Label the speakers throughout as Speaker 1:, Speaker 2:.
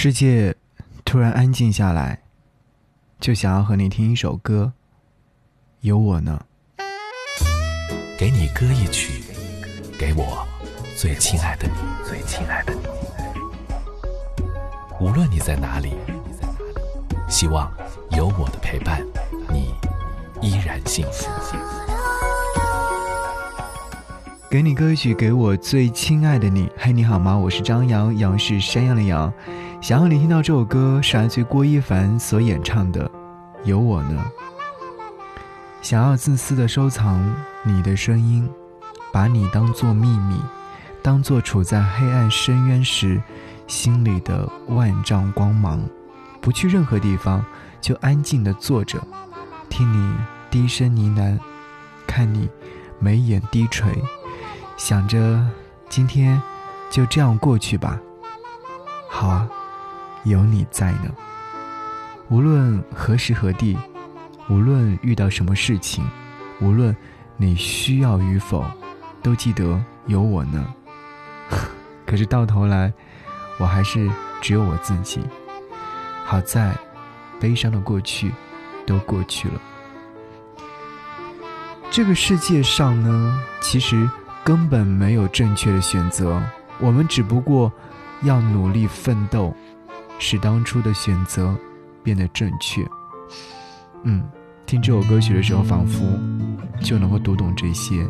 Speaker 1: 世界突然安静下来，就想要和你听一首歌。有我呢，
Speaker 2: 给你歌一曲，给我最亲爱的你，最亲爱的你。无论你在哪里，希望有我的陪伴，你依然幸福。
Speaker 1: 给你歌曲，给我最亲爱的你。嘿，你好吗？我是张扬，杨是山羊的羊。想要你听到这首歌，是来自郭一凡所演唱的《有我呢》。想要自私的收藏你的声音，把你当做秘密，当做处在黑暗深渊时心里的万丈光芒。不去任何地方，就安静的坐着，听你低声呢喃，看你眉眼低垂。想着今天就这样过去吧。好啊，有你在呢。无论何时何地，无论遇到什么事情，无论你需要与否，都记得有我呢。可是到头来，我还是只有我自己。好在，悲伤的过去都过去了。这个世界上呢，其实。根本没有正确的选择，我们只不过要努力奋斗，使当初的选择变得正确。嗯，听这首歌曲的时候，仿佛就能够读懂这些。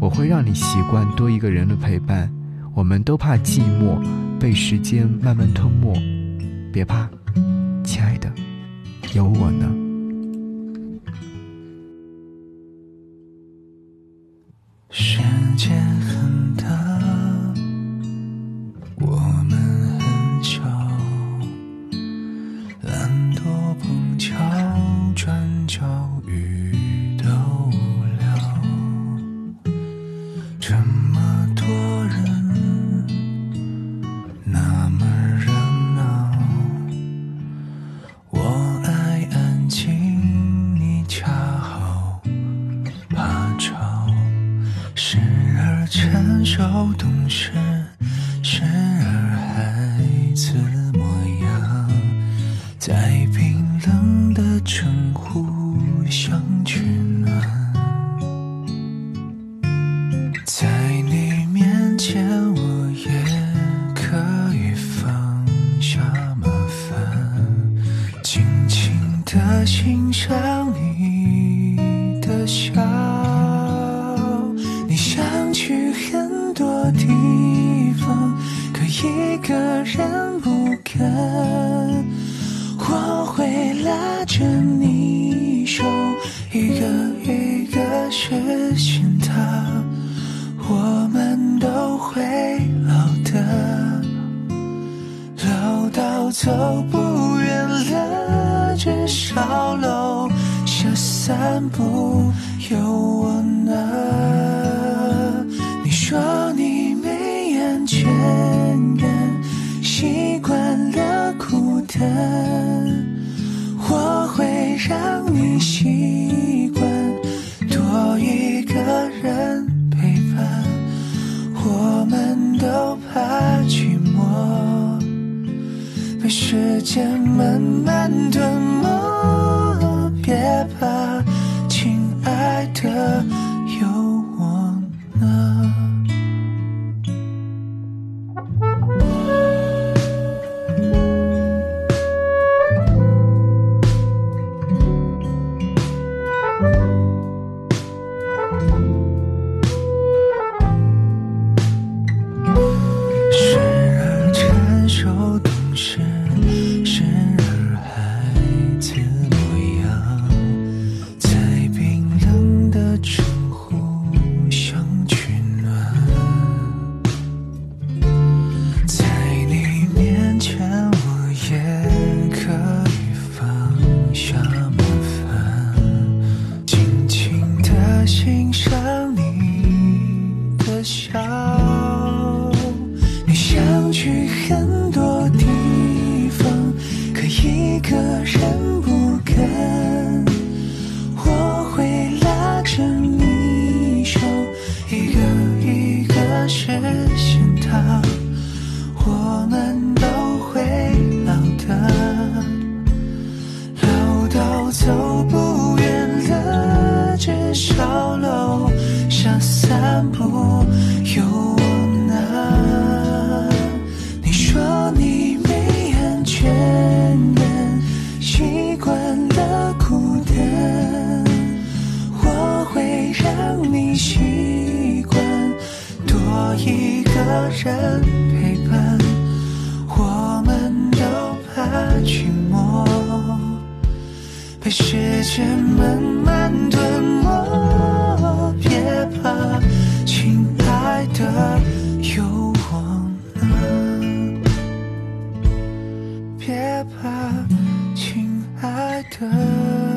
Speaker 1: 我会让你习惯多一个人的陪伴。我们都怕寂寞被时间慢慢吞没，别怕，亲爱的，有我呢。
Speaker 3: 时间事，时一个人不肯，我会拉着你手，一个一个实现它。我们都会老的，老到走不远了，至少楼下散步有我呢。眼前。习惯了孤单，我会让你习惯多一个人陪伴。我们都怕寂寞，被时间慢慢吞没。别怕，亲爱的。人陪伴我们都怕寂寞。被时间慢慢吞没别怕亲爱的有我呢别怕亲爱的。